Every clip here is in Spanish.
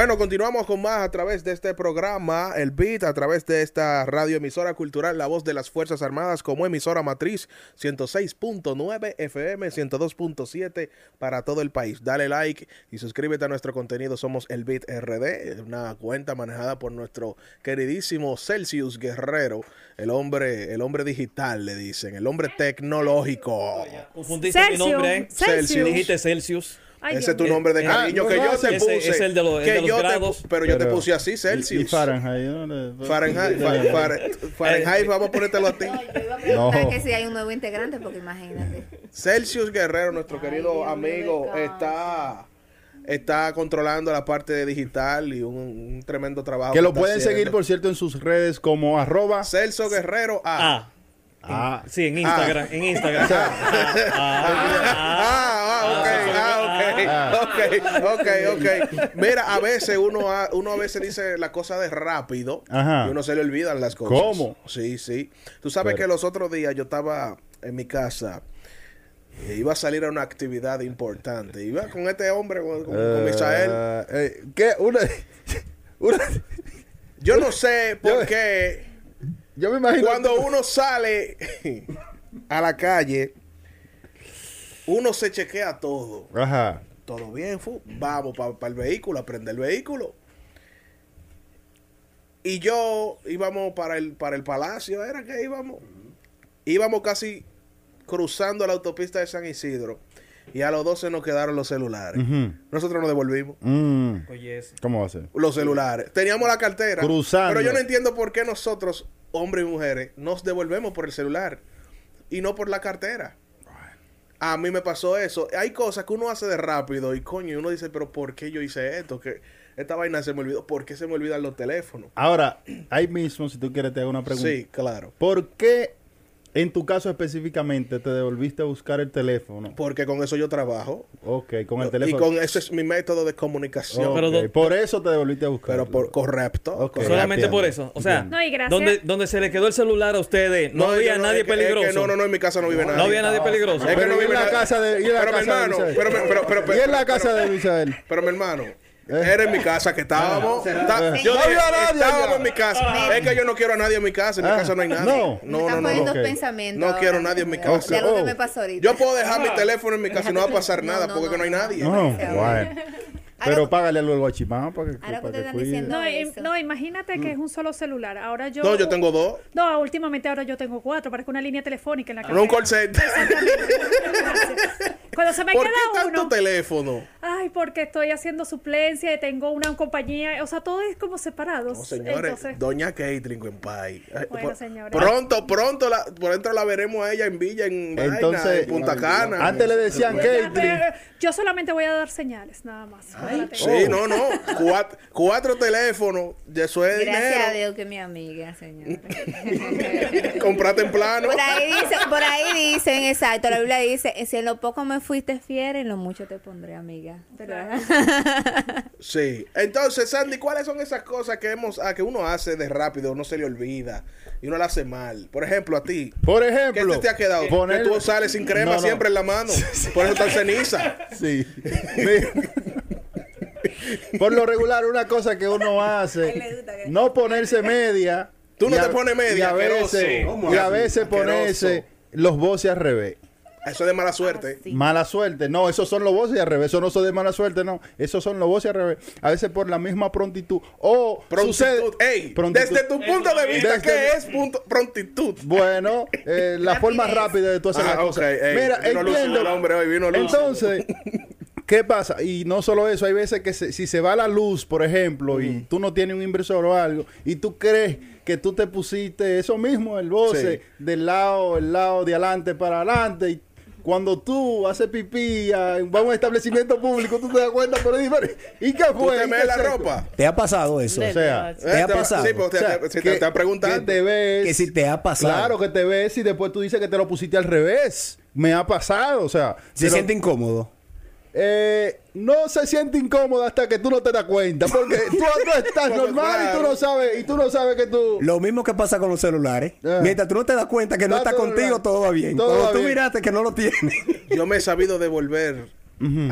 Bueno, continuamos con más a través de este programa, el Beat, a través de esta radioemisora cultural, la voz de las Fuerzas Armadas, como emisora matriz 106.9 FM, 102.7 para todo el país. Dale like y suscríbete a nuestro contenido. Somos el Beat RD, una cuenta manejada por nuestro queridísimo Celsius Guerrero, el hombre, el hombre digital, le dicen, el hombre tecnológico. Confundiste mi Celsius. nombre, ¿eh? Celsius. Dijiste Celsius. Ay, Ese es tu nombre de Ah, cariño no, que yo te ese- puse. es el de el que de los yo te grados. pero yo te puse así, Celsius. y Fahrenheit. ¿no? Fahrenheit, Fa- Fahrenheit, Fahrenheit, vamos a ponértelo a ti. No, yo iba a preguntar No. que si hay un nuevo integrante, porque imagínate. Celsius Guerrero, nuestro querido Dios amigo, está, está controlando la parte de digital y un, un tremendo trabajo. Que lo pueden haciendo. seguir, por cierto, en sus redes como arroba. Celso Guerrero A. Ah. Ah, Sí, en Instagram. En Instagram. Ah, ah, ok, ah, ok, ok, ok. Mira, a veces uno, ha- uno a veces dice la cosa de rápido Ajá. y uno se le olvidan las cosas. ¿Cómo? Sí, sí. Tú sabes Pero- que los otros días yo estaba en mi casa. e iba a salir a una actividad importante. Iba con este hombre, con, con- con Misael. eh, eh, ¿Qué? Una, una- Yo no sé por Yo- qué yo me imagino. cuando uno sale a la calle, uno se chequea todo. Ajá. Todo bien, fu. vamos para el vehículo, a prender el vehículo. Y yo íbamos para el, para el palacio, ¿era que íbamos? Íbamos casi cruzando la autopista de San Isidro. Y a los 12 nos quedaron los celulares. Nosotros nos devolvimos. Mm, Oye. ¿Cómo va a ser? Los celulares. Teníamos la cartera. Cruzando. Pero yo no entiendo por qué nosotros, hombres y mujeres, nos devolvemos por el celular y no por la cartera. A mí me pasó eso. Hay cosas que uno hace de rápido y coño, y uno dice, pero ¿por qué yo hice esto? Que esta vaina se me olvidó. ¿Por qué se me olvidan los teléfonos? Ahora, ahí mismo, si tú quieres, te hago una pregunta. Sí, claro. ¿Por qué, en tu caso específicamente, te devolviste a buscar el teléfono? Porque con eso yo trabajo. Ok, con el Y teléfono. con ese es mi método de comunicación. Ok, Pero do- por eso te devolviste a buscar. Pero por correcto. Solamente entiendo. por eso. O sea, No, y donde, donde se le quedó el celular a ustedes, no, había no, nadie es que- es que peligroso. no, no, no, en mi casa no vive nadie. No había nadie peligroso. Es que Pero no ¿y en vive la casa de- y en la pero mi casa hermano, pero, pero, pero, pero, ¿Y en la pero- casa de Misael? Pero mi hermano, era en mi casa que estábamos. Está- yo No dije, había nadie estábamos allá. en mi casa. Es que yo no quiero a nadie en mi casa. En mi Ah, casa no hay nadie. no. no, me no, están no. poniendo ok. pensamientos. No ahora. quiero nadie en mi casa. De algo que Oh. me pasó ahorita. Yo puedo dejar mi teléfono en mi casa y no va a pasar No, nada no, porque no, que no hay no. nadie. No, Demasiado. bueno. Ahora- Pero págale algo al guachimán para que, Ahora que para ustedes que están cuide. diciendo- No, eso. no, imagínate que es un solo celular. Ahora yo. No, yo tengo dos. No, últimamente ahora yo tengo cuatro. Parece una línea telefónica en la No un call center. Cuando se me ¿Por qué queda tanto uno. teléfono? Ay, porque estoy haciendo suplencia y tengo una compañía. O sea, todo es como separado. No, señores, Entonces, doña Caitlin en Pai. Ay, Bueno, señores. Pronto, pronto, la, por dentro la veremos a ella en Villa, en Vaina, Entonces, en Punta Cana. Antes le decían Ya, Caitlyn. pero yo solamente voy a dar señales, nada más. Sí, no, no. Cuatro, cuatro teléfonos, de eso es Gracias a. Dios que mi amiga, señora. Comprate en plano. Por ahí, dice, por ahí dicen, exacto, la Biblia dice, si en lo poco me fuiste fiel, en lo mucho te pondré amiga. Pero, Sí. Entonces, Sandy, ¿cuáles son esas cosas que hemos, ah, que uno hace de rápido, no se le olvida y uno la hace mal? Por ejemplo, a ti. Por ¿Qué ejemplo, te, te ha quedado? poner- Que tú sales sin crema No, no. siempre en la mano. Por eso está en ceniza. Sí. Por lo regular, una cosa que uno hace, no ponerse media. Tú no a- te pones media, y a veces, ¿Cómo y a veces ponerse los voces al revés. Eso es de mala suerte. Sí. Mala suerte. No, esos son los voces al revés. Eso no son de mala suerte, no. Esos son los voces al revés. A veces por la misma prontitud. O Prontitud. sucede. Ey, Prontitud. desde tu punto de vista, Desde- ¿qué es punto, prontitud? Bueno, eh, la forma rápida de tú hacer Ah, ey, Mira, entiendo. el hombre hoy, vino lúcido. Entonces, ¿qué pasa? Y no solo eso, hay veces que se- si se va la luz, por ejemplo, y tú no tienes un inversor o algo, y tú crees que tú te pusiste eso mismo, el voce, Sí. del lado, el lado de adelante para adelante, y cuando tú haces pipí va a un establecimiento público, tú te das cuenta, pero dime, ¿y qué ¿Tú fue? te ¿Y mees la se- ropa? ¿Te ha pasado eso? O sea, ¿Te ha Eh, pasado? Sí, porque o sea, te, si que- te están preguntando. que te ves, Que si te ha pasado. Claro que te ves y después tú dices que te lo pusiste al revés. Me ha pasado, o sea. Se pero, siente incómodo. Eh, no se siente incómodo hasta que tú no te das cuenta. Porque tú, tú estás normal y tú no sabes, y tú no sabes que tú. Lo mismo que pasa con los celulares. Ah. Mientras tú no te das cuenta que no Está contigo, todo va bien. Todo Cuando va tú bien. miraste que no lo tienes. Yo me he sabido devolver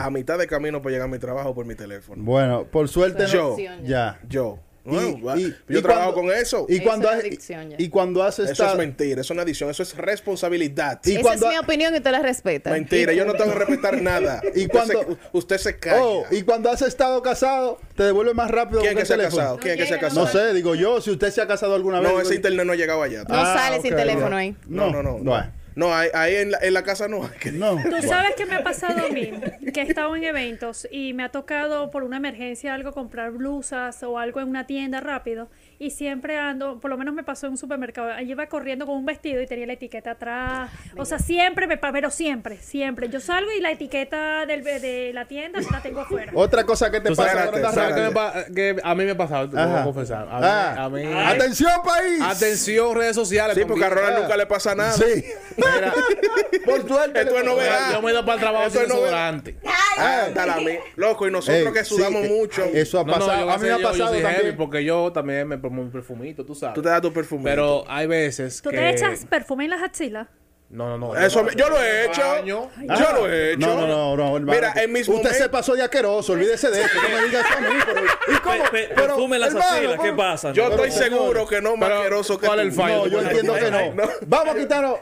a mitad de camino para llegar a mi trabajo por mi teléfono. Bueno, por suerte no- Yo. Ya. Yo. Bueno, y- yo y trabajo cuando- con eso. Y Eso cuando, es y cuando has eso es mentira, eso es una adicción, eso es responsabilidad. Y Esa cuando- es mi opinión y te la respeta. Mentira, yo no tengo que respetar nada. Y Usted cuando- se, usted se calla. Oh, y cuando has estado casado, te devuelve más rápido ¿Quién que se ha casado? ¿Quién que se ha casado? No sé, digo yo, si usted se ha casado alguna vez. No, ese internet no ha llegado allá. No Ah, sale sin teléfono ahí. No, no, no. No, Bueno. No, ahí, ahí en, la, en la casa no. hay que- No. Tú sabes que me ha pasado a mí, que he estado en eventos y me ha tocado por una emergencia algo comprar blusas o algo en una tienda rápido y siempre ando, por lo menos me pasó en un supermercado, allí iba corriendo con un vestido y tenía la etiqueta atrás, o sea, siempre me pa- pero siempre, siempre, yo salgo y la etiqueta del, de la tienda la tengo afuera. Otra cosa que te pasa sabes, cuando Espérate, estás ¿sabes qué me rápido. pa- que a mí me ha pasado? Te lo voy Ajá. a confesar. A mí, Ah. a mí- Atención, país. Atención, redes sociales. Sí, porque a. Ronald nunca le pasa nada. Sí. Mira, Por suerte. Esto es novedad. yo me he ido para el trabajo sin es novedad. desodorante. Ah. Loco, y nosotros Ey, que sudamos sí, mucho. Eso ha No, no, pasado. yo voy a mí me ha yo, yo pasado también. porque yo también me pongo mi perfumito, tú sabes. Tú te das tu perfume. Pero hay veces ¿Tú que... te echas perfume en las axilas? No, no, no. Eso yo lo he hecho. Baño. Yo lo he hecho. No, no, no, no. Mira, en mis Usted momentos- se pasó de asqueroso, olvídese de eso. No me digas eso a mí, pero. ¿Y cómo? Pe- pe- Pero, perfume las hermano, axilas, ¿qué pasa? Yo No, estoy seguro que no más asqueroso que ¿cuál el fallo? No, yo entiendo que no. No. Vamos a quitarnos.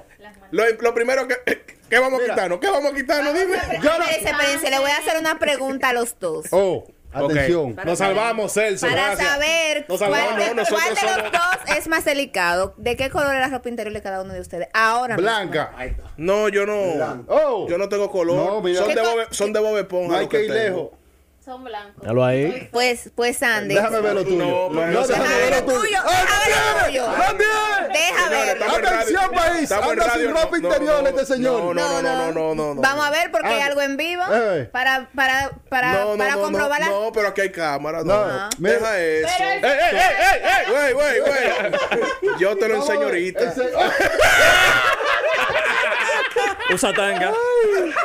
Lo primero que. ¿Qué vamos a quitarnos? ¿Qué vamos a quitarnos? Dime. Yo no- Espérense, espérense, le voy a hacer una pregunta a los dos. Oh, atención. Nos salvamos, Celso. Para gracias. saber Nos cuál, salvamos. de, no, nosotros cuál de los somos- dos es más delicado. ¿De qué color es la ropa interior de cada uno de ustedes? Ahora mismo. Blanca. No, yo no. Oh. Yo no tengo color. No, mira. son, ¿Qué de Bob, son de Bob Esponja. No hay que ir tengo. lejos. Son blancos. Dalo ahí. Pues, pues Sandy. Déjame ver lo tuyo. No, No, no, déjame ver lo tuyo. tuyo. ¡Ah, Déjame ver. Atención, país. Anda sin ropa interior este señor. No, no, no, no, no, no, no. Vamos a ver porque hay algo en vivo Eh. para para para No, no, para no, comprobar la- no, no, pero aquí hay cámara. No, deja eso. ¡Ey, ey, ey, ey! ¡Wey, wey, wey! Yo te lo enseño ahorita. Usa tanga.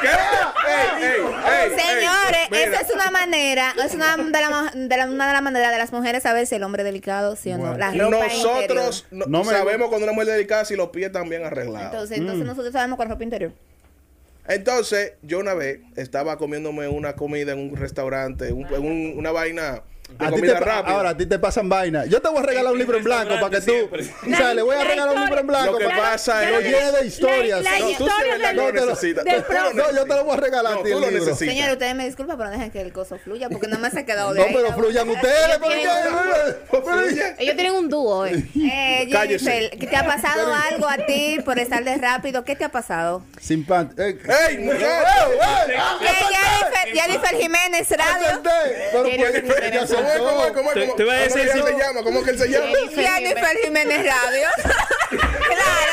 ¿Qué? ¡Ey, ey, ey! Señores, ey, esa es una manera, es una de, la, de la- una de las maneras de las mujeres saber si el hombre es delicado, sí o no. La ropa Nosotros no- No me- sabemos cuando una mujer es delicada si los pies están bien arreglados. Entonces, entonces nosotros sabemos con ropa interior. Entonces, yo una vez estaba comiéndome una comida en un restaurante, un- en un- una vaina de A ti te comida pa- rápida. ahora a ti te pasan vainas. Yo te voy a regalar un libro en blanco para que tú. O sea, le voy a La regalar un libro en blanco Lo que pasa que lo es- llene de historias. La- la No, historia es No, lo- necesitas. No, yo te lo voy a regalar No, a ti tú lo necesitas. Señores, ustedes me disculpan, pero no dejen que el coso fluya porque no me se ha quedado de No, ahí. pero fluyan ustedes. Ellos tienen- un dúo, eh. Eh, Cállese. Jennifer, ¿qué te ha pasado algo a ti por estar de rápido? ¿Qué te ha pasado? Simpático. Eh, ¡Ey, Jennifer, Jennifer Jiménez Radio. Jennifer ¿Cómo es? ¿Cómo es? ¿Cómo es? Te- ¿Cómo- te iba a cómo decir si- se llama? ¿Cómo que él se llama? Jennifer Jiménez Radio. claro.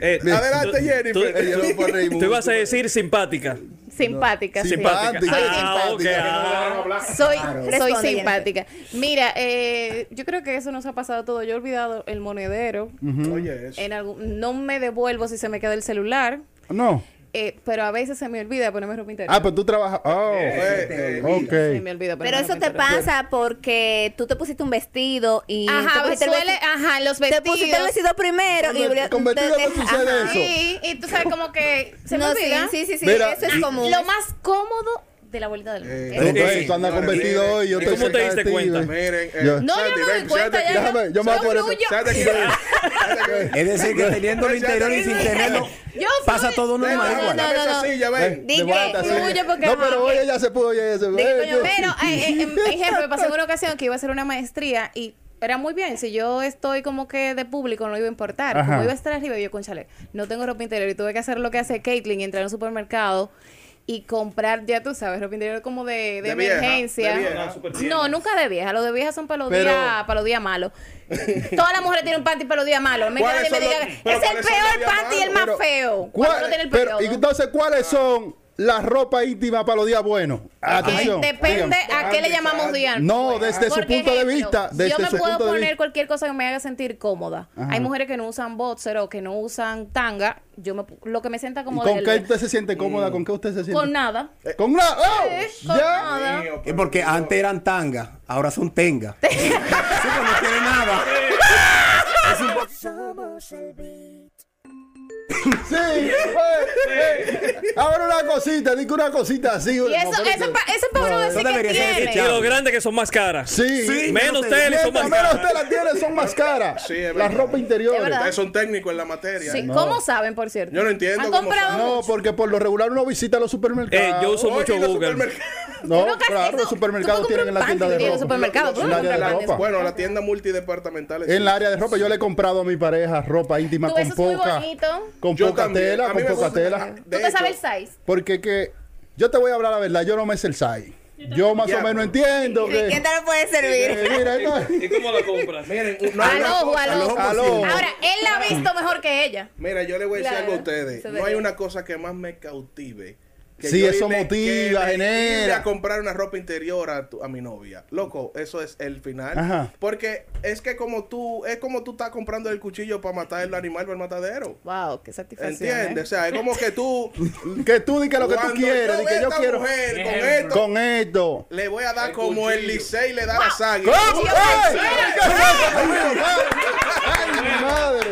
Eh, Adelante, tú- Jennifer. tú- Ella no puede reír Tú mucho. ibas a decir simpática. Simpática. sí. Simpática. Simpática. Ah, ok. Simpática. ah. Soy, Responde, soy Jennifer. simpática. Mira, eh, yo creo que eso nos ha pasado todo. Yo he olvidado el monedero. Oye, eso. En algún, no me devuelvo si se me queda el celular. No. Eh, pero a veces se me olvida ponerme ropa interior. Ah, pues tú trabajas. Oh, Eh, eh, Se me olvida Pero eso te pasa porque tú te pusiste un vestido y Ajá, te pusiste el suele, vesti- ajá, los te pusiste el vestidos. vestido primero y Con- vestido no sucede Ajá. eso. Sí, y tú sabes como que se me olvida. sí, sí, sí, sí, Mira, eso es y- común. Lo más cómodo de la vuelta del mundo. Eh, Eso Tú, sí. ves, tú andas con vestido hoy. Yo ¿Y estoy cómo te diste cuenta? Miren, eh, Yo- No, yo me doy cuenta ya. Déjame, yo me voy a Soy poner. fluyo. Siéntate aquí. Siéntate aquí. Es decir, que teniendo lo interior y sin tenerlo, Yo pasa todo normal Ven, igual. no, no, no. silla, ven. Porque, No, pero hoy ella se pudo, oye, ella se yo- pero, eh, eh, em- ejemplo, me pasó en una ocasión que iba a hacer una maestría y era muy bien. Si yo estoy como que de público, no iba a importar. Ajá. Como iba a estar arriba, yo, conchale, no tengo ropa interior y tuve que hacer lo que hace Caitlyn y entrar a un supermercado y comprar, ya tú sabes, ropa interior como de, de, De vieja, emergencia. de vieja. No, nunca de vieja. Los de vieja son para los Pero- días, para los días malos. Todas las mujeres tienen un panty para los días malos. Me ¿Cuáles nadie me son diga, los- pero es el peor panty y el más Pero, feo. ¿cuál- no tiene el pero, periodo. y entonces, ¿cuáles son las ropas íntimas para los días buenos? Atención. Eh, Depende dígame. a qué le llamamos día. No, desde su punto de vista, desde yo me su puedo punto poner cualquier cosa que me haga sentir cómoda. Ajá. Hay mujeres que no usan boxer o que no usan tanga. Yo me, lo que me sienta ¿Y como ¿Con qué usted se siente cómoda? ¿Con qué usted se siente? con nada. Con nada. ¡Oh! Con ¿Ya? nada. Porque antes eran tangas, ahora son sí, pues no tiene nada. Es un po- Sí, eh, eh. Ahora una cosita, digo una cosita así. Y eso, eso, eso es para uno No, decir eso que tiene. Y los grandes que son más caras. Sí. Sí. Menos no te- teles son más menos caras. te la tienes, son más caras. Sí, es la ropa interior. Ustedes son técnicos en la materia. Sí, ¿eh? ¿Cómo saben, por cierto? Yo no entiendo ¿Han cómo comprado. No, porque por lo regular uno visita los supermercados. Eh, yo uso Oye, mucho Google. No, claro, los no, supermercados tienen en la tienda de ropa. En no el área de ropa. Bueno, la tienda multidepartamentales. En el área de ropa yo le he comprado a mi pareja ropa íntima con poca, con poca tela, con poca tela. ¿Tú te sabes el size? Porque que yo te voy a hablar la verdad, yo no me sé el size. Yo más Ya, o menos entiendo que ¿Quién te lo puede servir? eh, mira, esto- ¿Y cómo la compras? Miren, no Al hay una ojo, cosa- al ojo. Ahora, él la ha visto mejor que ella. Mira, yo le voy a decir Claro, algo a ustedes. No hay una cosa que más me cautive. Que Sí, eso motiva, que genera. a comprar una ropa interior a, tu- a mi novia. Loco, eso es el final. Ajá. Porque es que como tú, es como tú estás comprando el cuchillo para matar el animal para el matadero. Wow, qué satisfacción. ¿Entiendes? ¿eh? O sea, es como que tú. que tú di que lo que tú quieres, yo di que yo esta quiero mujer con esto, con esto. le voy a dar como el Licey le da a las ¿Cómo? ¡Ay! ¿Qué pasa conmigo? ¡Ay, mi madre!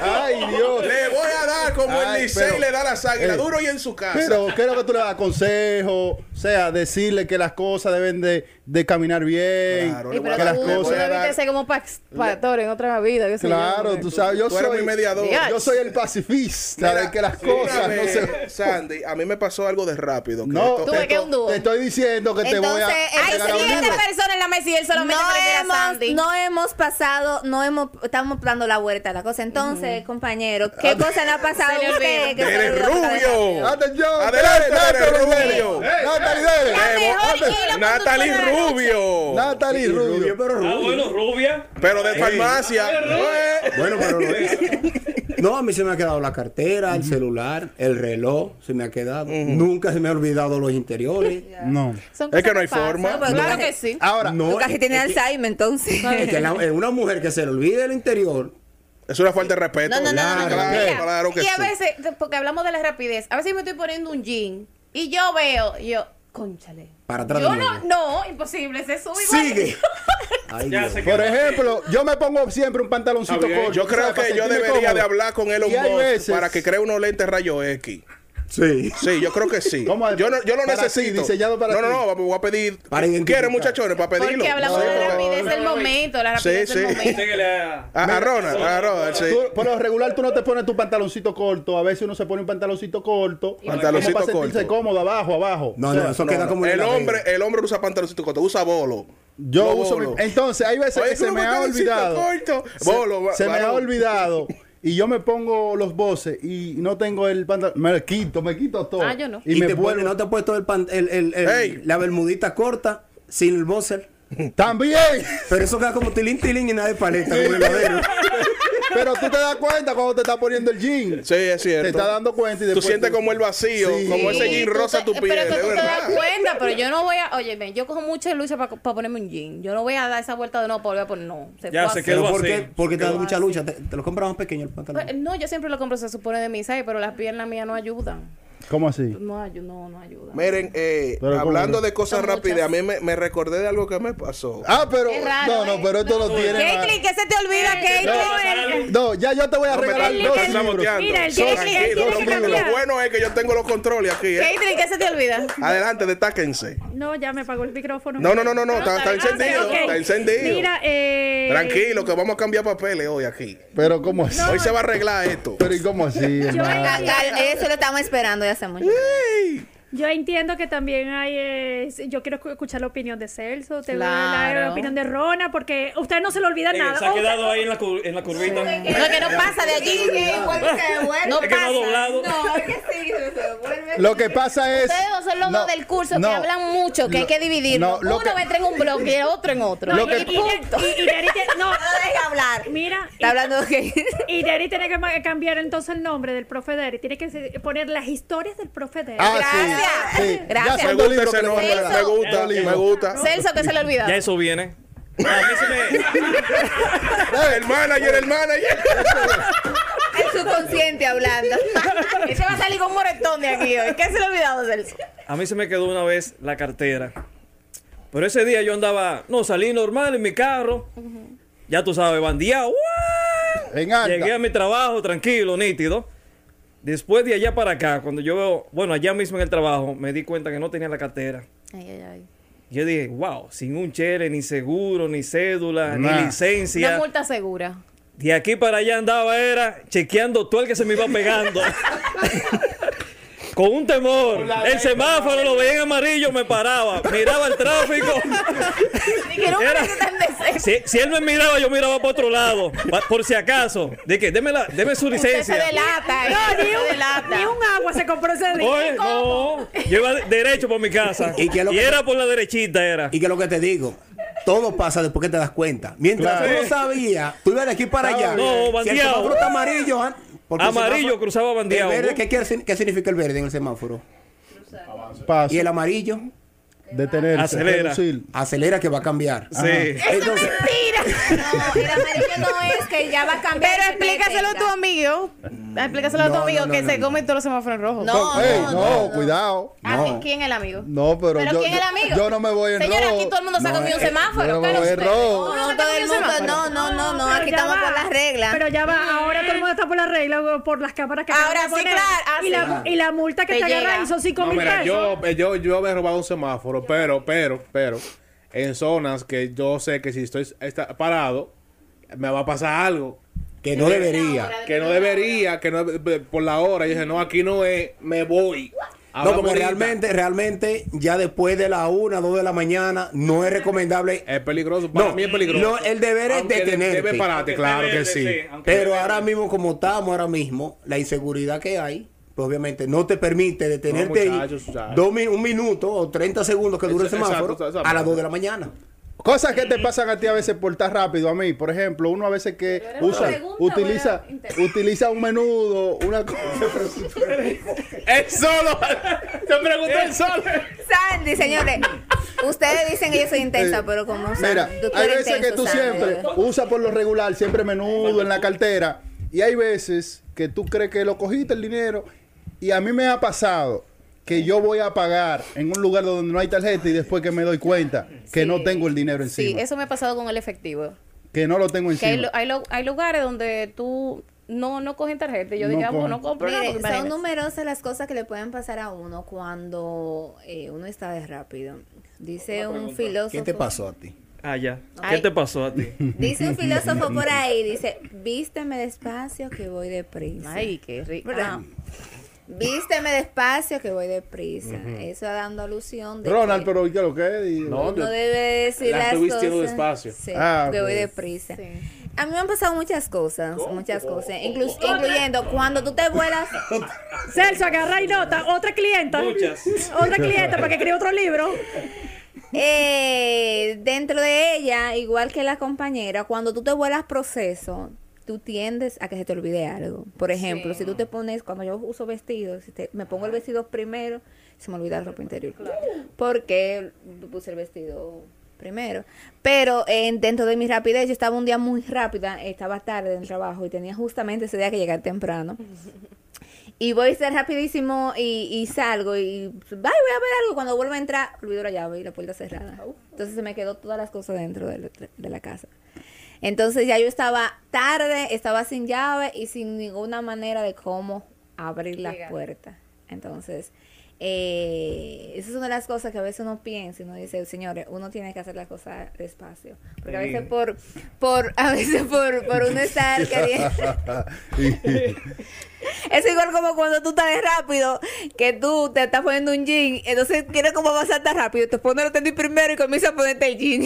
¡Ay, Dios! Le voy a dar como el Licey le da las águilas. eh, duro y en su casa. Pero, ¿qué es lo que tú le das? Consejo, o sea, decirle que las cosas deben de, de caminar bien, Claro, que las tú, tú cosas... ser como pastor en otra vida. yo, Claro, tú sabes, yo Tú soy, mi mediador. Yo soy el pacifista Mira, de que las una cosas no se... Sandy, a mí me pasó algo de rápido. que No, esto- Tú te, ves que es un dúo. te estoy diciendo que te voy a Entonces, Hay siete personas en la mesa y él solamente No refiere a hemos, Sandy. no hemos pasado, no hemos, estamos dando la vuelta a la cosa. Entonces, compañero, ¿qué cosa le ha pasado a usted? ¡Eres rubio! Atención, Adelante, Natalie Rubio. Natalie. Rubio. Natalie Sí, Rubio. pero Ah, rubio. bueno, rubia. Pero de farmacia. Eh, Bueno, pero no es. No, a mí se me ha quedado la cartera, el celular, el reloj, se me ha quedado. Nunca se me ha olvidado los interiores. No. Es que no hay pasan. forma. No, pero Claro que sí. Ahora, No, Tú casi es- tienes es que- Alzheimer, entonces. es que la- una mujer que se le olvide el interior, Es una falta de respeto. No, no, no, no, no, no, Claro, Mira, claro que y a sí. veces, porque hablamos de la rapidez, a veces me estoy poniendo un jean y yo veo, yo, conchale. Para atrás Yo de no, no, imposible, se sube igual. sigue. Ay, Dios. por ejemplo, yo me pongo siempre un pantaloncito corto. Yo creo que yo debería de hablar con Elon Musk veces- para que cree unos lentes rayo X. Sí. Sí, yo creo que sí. ¿Cómo? Yo, no, yo lo Para ti, necesito. diseñado para no, no, ti. no, voy a pedir. ¿Quieren muchachones para pedirlo? Porque hablamos Sí, de la rapidez del momento, la rapidez Sí, del sí. momento. A- A, Ronald, a Ronald, sí. Tú, por lo regular tú no te pones tu pantaloncito corto. A veces uno se pone un pantaloncito corto. Pantaloncito para sentirse corto. cómodo abajo, abajo. No, no, eso No, queda no. como el hombre, el hombre usa pantaloncito corto, usa bolo. Yo uso mi- bolo. Entonces, hay veces Oye, que se ¿cómo me ha pantaloncito olvidado. corto? Se- Bolo, se me ha olvidado. Y yo me pongo los voces y no tengo el pantalón. Me quito, me quito todo. Ah, yo no. Y, Y, me te vuelvo. pone, no te has puesto el, pan- el, el- el- Ey. la bermudita corta sin el boxer. También. Pero eso queda como tilín, tilín y nada de paleta. como el. Pero tú te das cuenta cuando te estás poniendo el jean. Sí, es cierto. Te estás dando cuenta y Tú después sientes como el vacío, Sí. como ese jean tú rosa te- tu piel, Pero que tú te das cuenta, pero yo no voy a, oye, ven, yo cojo mucha lucha para ponerme un jean. Yo no voy a dar esa vuelta de no para volver a poner, no. Se Ya, se quedó Pero ¿por qué? Porque te da mucha lucha. Te, te lo compras más pequeño el pantalón. Pues, No, yo siempre lo compro, se supone de mi size, pero las piernas mías no ayudan. ¿Cómo así? No, no, no ayudan. Miren, eh, Pero ¿cómo hablando de cosas rápidas, a mí me, me recordé de algo que me pasó. Ah, pero. Raro, no, no, pero esto No. lo tiene. Caitlyn, ¿qué se te olvida, Caitlyn? No, ya yo te voy a No, regalar dos libros. Mira, tiene que lo, bueno es que yo tengo los controles aquí, ¿eh? ¿qué se te olvida? Adelante, destáquense. No, ya me apagó el micrófono. No, no, no, no, no, No, está, encendido, está encendido. Mira, eh. Tranquilo, que vamos a cambiar papeles hoy aquí. Pero ¿cómo así? Hoy se va a arreglar esto. Pero ¿y cómo así, Eso lo estamos esperando ya hace mucho. Yo entiendo que también hay. eh, yo quiero escu- escuchar la opinión de Celso, te- Claro. la opinión de Rona, porque a usted no se le olvida Eh, nada. se ha quedado ahí en la, cur- en la curvita. No, que no pasa de allí. No Es que no ha pasa. doblado. No, es que sí, se devuelve. Lo que pasa es. Ustedes dos son los No, dos del curso no. que hablan mucho, que hay que dividirlo. no, lo Uno que- va a entrar en un bloque y el otro en otro. Lo y, que- y, y, y Neri tiene- no, hablar. mira. Está hablando que. Y Neri tiene que cambiar entonces el nombre del profe Deri. Tiene que se- poner las historias del profe Deri. Ah, Gracias. sí. Gracias. Me gusta ese nombre, me gusta, me. Celso, que se le olvida. Ya eso viene. A mí se me... El manager, el manager. El subconsciente hablando. Ese va a salir con un moretón de aquí hoy. ¿Qué se le ha olvidado, Celso? A mí se me quedó una vez la cartera. Pero ese día yo andaba, no, salí normal en mi carro. Ya tú sabes, alta. Llegué a mi trabajo tranquilo, nítido. Después de allá para acá, cuando yo veo, bueno, allá mismo en el trabajo, me di cuenta que no tenía la cartera. Ay, ay, ay. Yo dije, wow, sin un chere, ni seguro, ni cédula, Nah. ni licencia. Una multa segura. De aquí para allá andaba era chequeando todo el que se me iba pegando. Con un temor. El semáforo lo veía en amarillo, me paraba. Miraba el tráfico. Era-. Si, si él me miraba, yo miraba para otro lado. Por si acaso. De que, deme, la, deme su Usted se licencia. delata. No, ni un, delata. ni un agua se compró ese día. Oye, no. Yo iba de- derecho por mi casa. ¿Y que- era por la derechita, era. Y que lo que te digo, todo pasa después que te das cuenta. Mientras Claro. tú no sabías, tú ibas de aquí para allá. No, si el semáforo está amarillo, ah, porque el Amarillo, semáforo- cruzaba bandeado. El verde, ¿qué, qué significa el verde en el semáforo? Paso. Y el amarillo, Detenerse. Acelera. reducir. acelera que va a cambiar. Sí. Entonces, No, el amarillo no es que ya va a cambiar. Pero explícaselo a tu amigo. Explícaselo a tu No, amigo no, no, que no, se no. come todos los semáforos rojos. No, Ey, no, no, no, no. cuidado. Ah, No. ¿Quién es el amigo? No, pero, ¿Pero yo, quién es el amigo? yo no me voy en Señora, rojo. aquí todo el mundo se ha No, comido un eh, semáforo. no ¿qué me no voy en rojo. No, todo el un mundo, semáforo. no, no, no, no, pero aquí estamos por las reglas. Pero ya va, ahora todo el mundo está por las reglas, o por las cámaras que Ahora sí, claro, ah, y, la, multa que Te te, agarra llega. hizo 5 No, mil mira, pesos. yo, eh, yo, yo me he robado un semáforo, pero, pero, pero, en zonas que yo sé que si estoy esta- parado, me va a pasar algo. que no debería. Que no debería, que no por la hora. Y dije, no, aquí no es, me voy. No, porque ahorita. realmente, realmente, ya después de la una, dos de la mañana, no es recomendable. Es peligroso, para No, mí es peligroso. no, el deber es detenerte. Debe pararte, claro que sí. Pero ahora mismo, como estamos ahora mismo, la inseguridad que hay, pues obviamente no te permite detenerte No, ahí muchachos, muchachos. dos mi- un minuto o 30 segundos que dure el Exacto, semáforo exacto. a las 2 de la mañana. Cosas que te pasan a ti a veces por estar rápido a mí. Por ejemplo, uno a veces que usa, pregunta utiliza, utiliza un menudo, una cosa. ¡Es solo! Te pregunté el solo. Sandy, señores, ustedes dicen que yo soy intensa, pero como Mira, tú hay veces que tú Sandy. siempre usas por lo regular, siempre menudo en la cartera. Y hay veces que tú crees que lo cogiste el dinero. Y a mí me ha pasado que yo voy a pagar en un lugar donde no hay tarjeta y después que me doy cuenta que Sí. no tengo el dinero Sí, encima. eso me ha pasado con el efectivo. Que no lo tengo Que hay, encima. lu- hay, lu- hay lugares donde tú no, no cogen tarjeta. Y yo No dije, ah, cogen. no compro. Mire, son numerosas las cosas que le pueden pasar a uno cuando eh, uno está de rápido. Dice un filósofo. ¿Qué te pasó a ti? Ah, ya. ¿Qué te pasó a ti? Dice un filósofo por ahí, dice, vísteme despacio que voy deprisa. Ay, qué rico. ¿Verdad? Vísteme despacio que voy deprisa. Eso dando alusión de Ronald, que pero ¿y qué lo que es? No, debe decir la las estoy cosas. vistiendo despacio. Sí, Ah, que voy ok. deprisa. Sí. A mí me han pasado muchas cosas, muchas cosas, inclu- incluyendo cuando tú te vuelas Celso, agarra y nota. Otra clienta. Muchas. Otra clienta para que escriba otro libro. Eh, dentro de ella, igual que la compañera, cuando tú te vuelas proceso, tú tiendes a que se te olvide algo. Por ejemplo, si tú te pones, cuando yo uso vestidos, si te- me pongo el vestido primero, se me olvida la ropa interior. Porque puse el vestido primero. Pero eh, dentro de mi rapidez, yo estaba un día muy rápida, estaba tarde en el trabajo y tenía justamente ese día que llegar temprano. Y voy a ser rapidísimo y, y salgo y ay, voy a ver algo. Cuando vuelvo a entrar, olvido la llave y la puerta cerrada. Entonces se me quedó todas las cosas dentro de la casa. Entonces ya yo estaba tarde, estaba sin llave y sin ninguna manera de cómo abrir la puerta. Entonces, eh, esa es una de las cosas que a veces uno piensa y uno dice, señores, uno tiene que hacer las cosas despacio. Porque a veces por, por, a veces por, por uno estar queriendo... Es igual como cuando tú estás de rápido, que tú te estás poniendo un jean, entonces quieres como pasar tan rápido, te pones el tenis primero y comienzas a ponerte el jean.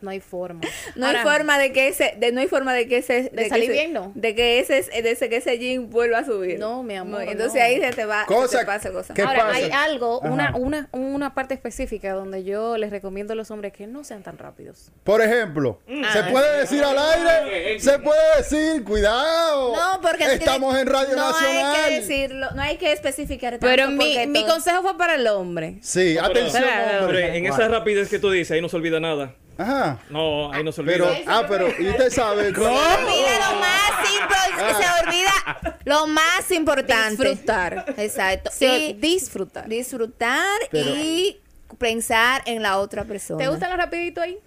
No hay forma. No hay forma de que ese, de, no hay forma de que ese, que salir ese- bien, ¿no? de que ese, de ese, que ese jean vuelva a subir. No, mi amor, entonces no. ahí se te va, se Cosa te pasa cosa. que- ¿Qué Ahora, pasa? hay algo, una, Ajá. una, una parte específica donde yo les recomiendo a los hombres que no sean tan rápidos. Por ejemplo, ¿se puede decir al aire? ¿Se puede decir? cuidado. No, porque estamos en Radio no Nacional. hay que decirlo, no hay que especificar tanto Pero mi, mi consejo fue para el hombre. Sí, atención. Hombre, en esa rapidez que tú dices, ahí no se olvida nada. Ajá. No, ahí no se olvida. Pero, ah, pero, y usted sabe. Se olvida lo más importante, se olvida lo más importante. Disfrutar. Exacto. Sí, disfrutar. disfrutar Pero- y pensar en la otra persona. ¿Te gusta lo rapidito ahí?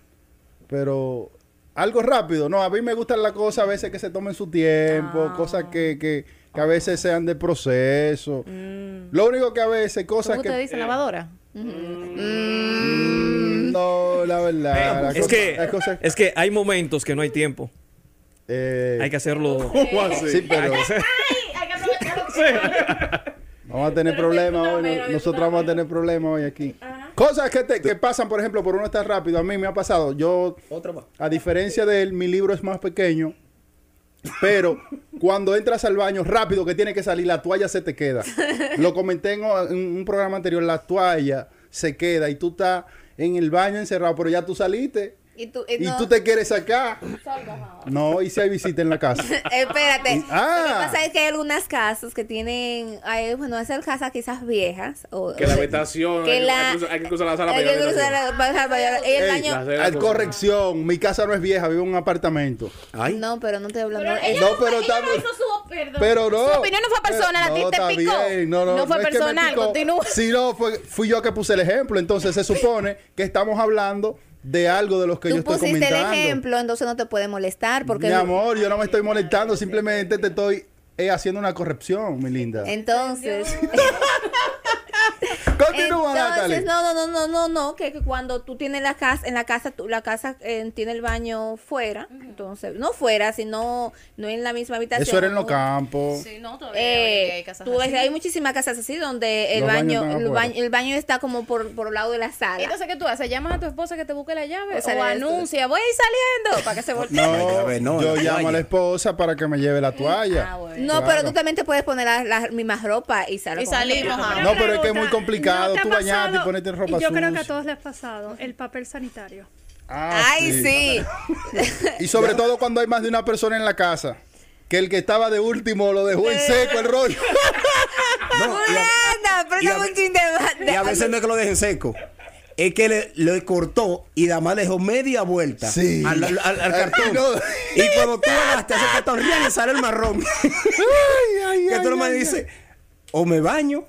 Pero algo rápido. No, a mí me gustan las cosas a veces que se tomen su tiempo, Ah. cosas que, que, que a veces sean de proceso. Lo único que a veces ¿Cómo cosas usted que dice? ¿Lavadora? Mm, no, la verdad. la Es cosa- que, es que hay momentos que no hay tiempo. eh, Hay que hacerlo. ¿Cómo así? sí, pero vamos a tener problemas hoy. no- Nosotros vamos a tener problemas hoy aquí. Cosas que, te- que pasan, por ejemplo, por uno estar rápido. A mí me ha pasado. Yo, Otra más. a diferencia de él, mi libro es más pequeño. Pero cuando entras al baño rápido que tiene que salir, la toalla se te queda. Lo comenté en, en un programa anterior, la toalla se queda y tú estás en el baño encerrado, pero ya tú saliste Y tú, y no, tú te quieres sacar. No, y si hay visita en la casa. Espérate. Ah. Lo que pasa es que hay algunas casas que tienen, hay, bueno, esas casas quizás viejas. O, Que la habitación, que hay, la- hay que, hay que cruzar la sala hay para que cruzar la- para. Y el Ey, baño. la- la- Al corrección, mi casa no es vieja, vivo en un apartamento. Ay. No, pero no estoy hablando. Pero No, no, pero ella está- no hizo su perdón. Pero no. Su opinión no fue personal, a ti No, te está picó. bien, No, no, No fue personal, continúa. Si no, fue, fui yo que puse el ejemplo. Entonces se supone que estamos hablando de algo de los que yo Tú estoy pusiste el comentando. ejemplo, entonces no te puede molestar porque Mi amor, yo no me estoy molestando, simplemente te estoy eh, haciendo una corrección, mi linda. entonces Continúa, Natalie. entonces no no no no no no que, que cuando tú tienes la casa en la casa tú- la casa eh, tiene el baño fuera entonces no fuera sino no en la misma habitación Eso era en los campos. Sí, no, todavía Eh, hay casas tú ves, así. hay muchísimas casas así donde el baño, el baño el baño está como por, por el lado de la sala Entonces, ¿qué tú haces? ¿Llamas a tu esposa que te busque la llave? O O, anuncia, voy a ir saliendo para que se voltee. No, La llave no, yo la llamo a la esposa para que me lleve la toalla. Ah, bueno. no Claro. pero tú también te puedes poner la, la misma ropa y salir Y salimos, ajá. No, pero es que es muy complicado ¿no tú bañarte y ponerte ropa Y yo creo que a todos les ha pasado el papel sanitario. Ah, ay sí, Y sobre todo cuando hay más de una persona en la casa. Que el que estaba de último lo dejó en seco el rollo. No, y a- y y veces no es que lo dejen seco. Es que le, le cortó y además le dejó media vuelta Sí. al, al- al- al Ay, cartón. no. Y cuando tú agarraste ese cartón, ríe, le sale el marrón. que tú nomás dices, o me baño,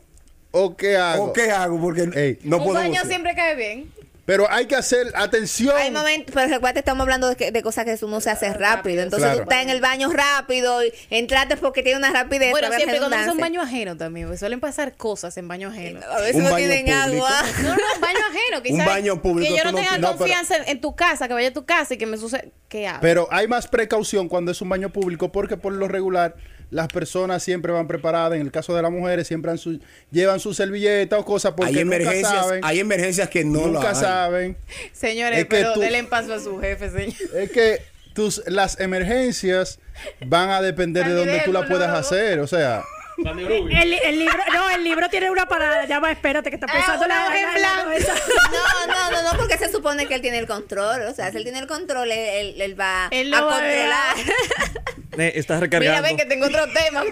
¿O qué hago? o qué hago, porque Ey. no Un puedo. baño siempre cae bien. Pero hay que hacer atención. Hay momentos, pero recuerda estamos hablando de, que- de cosas que uno se hace rápido. Entonces Claro. tú estás en el baño rápido y entraste porque tiene una rapidez. Bueno, siempre cuando es un redundancia. baño ajeno también, porque suelen pasar cosas en baño ajeno. A veces Un no baño tienen público. agua. No, no, un baño ajeno. Quizás baño público, Que yo tú no tenga tienes- no, pero- confianza en, en tu casa, que vaya a tu casa y que me suceda. ¿Qué hago? Pero hay más precaución cuando es un baño público porque por lo regular las personas siempre van preparadas. En el caso de las mujeres siempre han su- llevan su servilleta o cosas porque Hay nunca emergencias, saben. hay emergencias que no lo nunca saben. Señores, es que pero tú- denle en paso a su jefe, señor. Es que tus, las emergencias van a depender de donde tú la puedas hacer. O sea. El, el libro, no, el libro tiene una parada. Ya va, espérate, que está Ah, pensando la, la-. No, no, no, no, porque se supone que él tiene el control. O sea, si él tiene el control, él, él- él va Él a va a controlar. Eh, estás Mira, recargando. ven que tengo otro tema.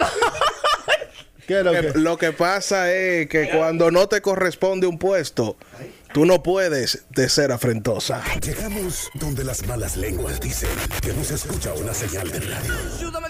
¿qué es lo Eh, que? Lo que pasa es que cuando no te corresponde un puesto, tú no puedes de ser afrentosa. Llegamos donde las malas lenguas dicen que no se escucha una señal de radio.